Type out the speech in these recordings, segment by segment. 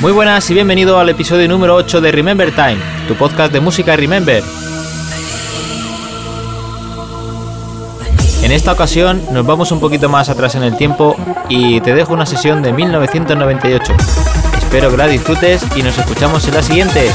Muy buenas y bienvenido al episodio número 8 de Remember Time, tu podcast de música Remember. En esta ocasión nos vamos un poquito más atrás en el tiempo y te dejo una sesión de 1998. Espero que la disfrutes y nos escuchamos en la siguiente.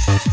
Thank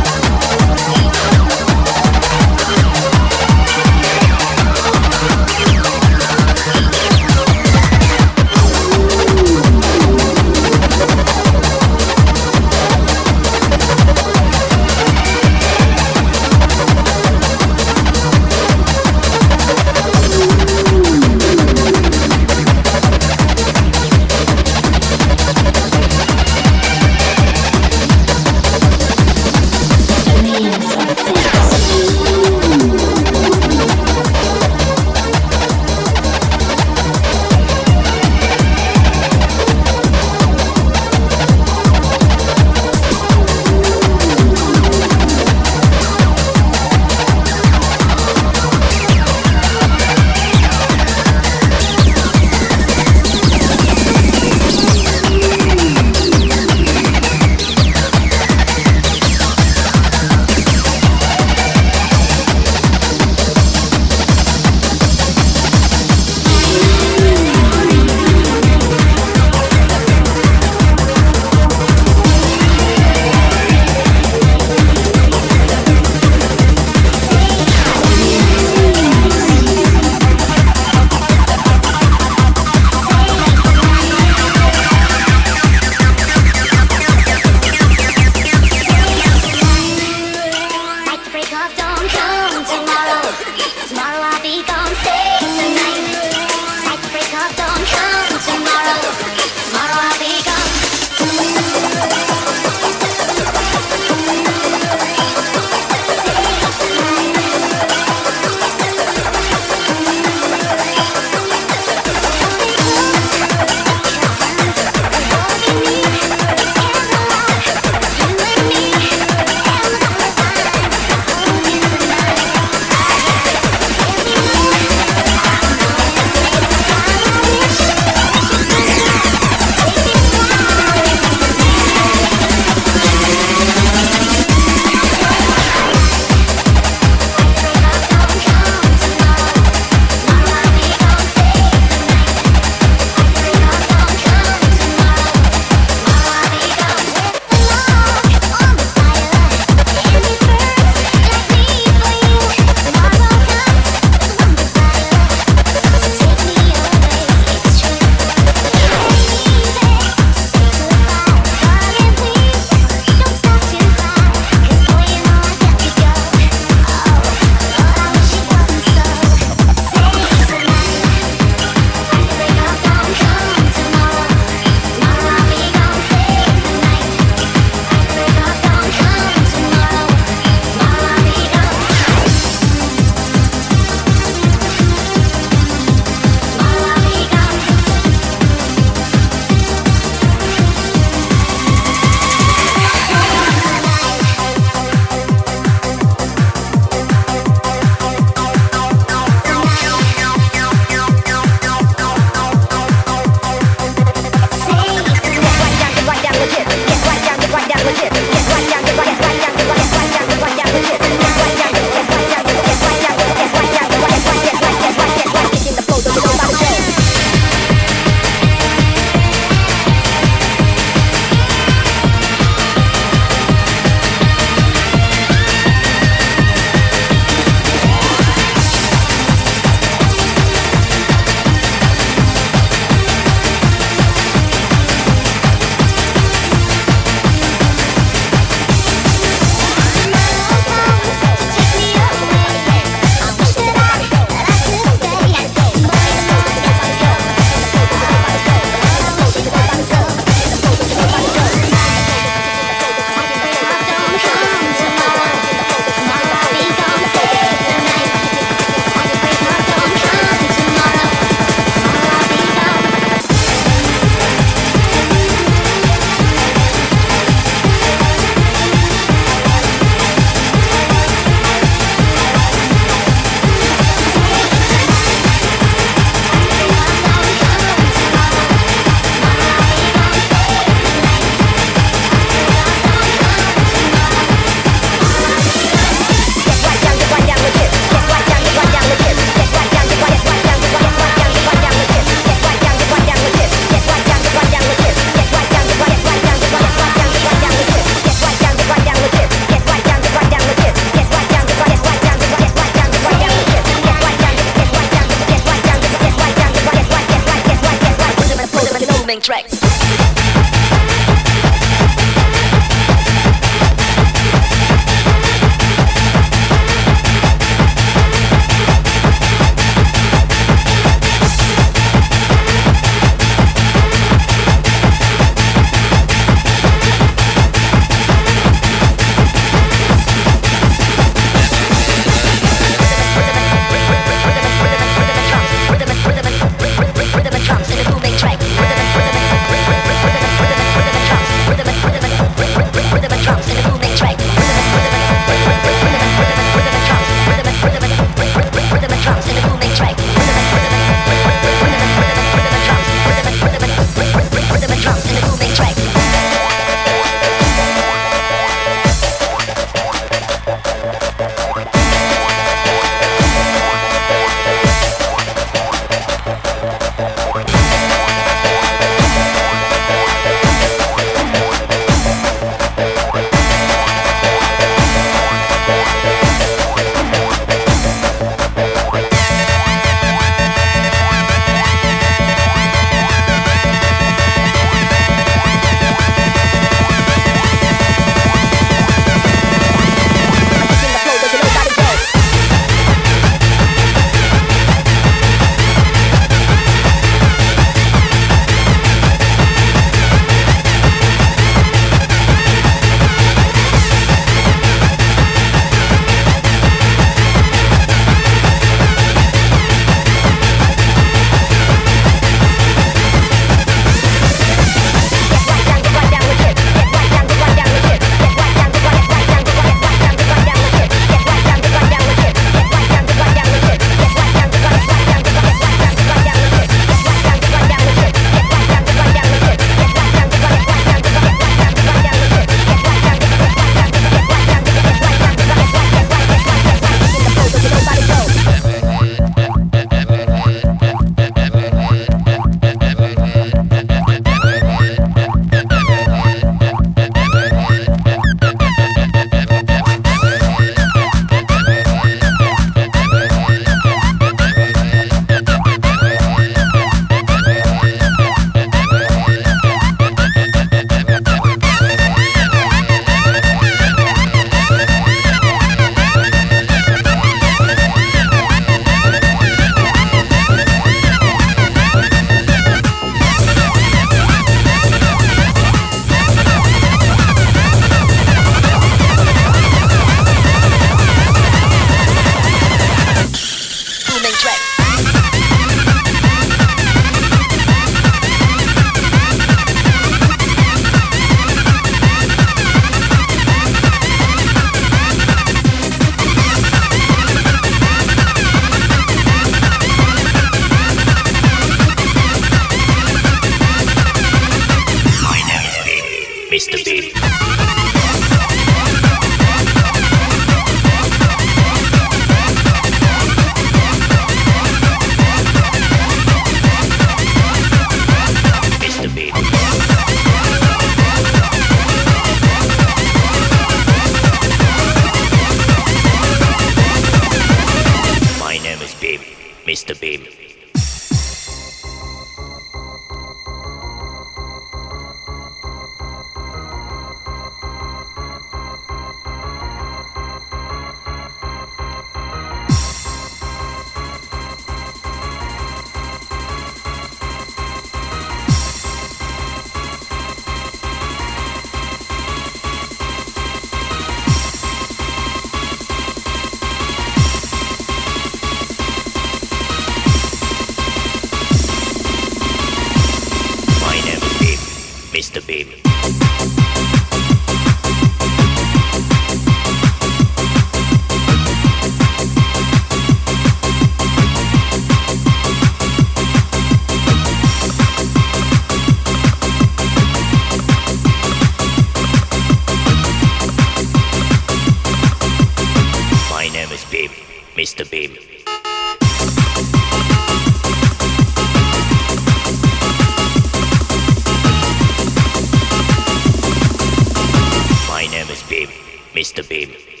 Mr. Bean.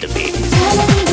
to be.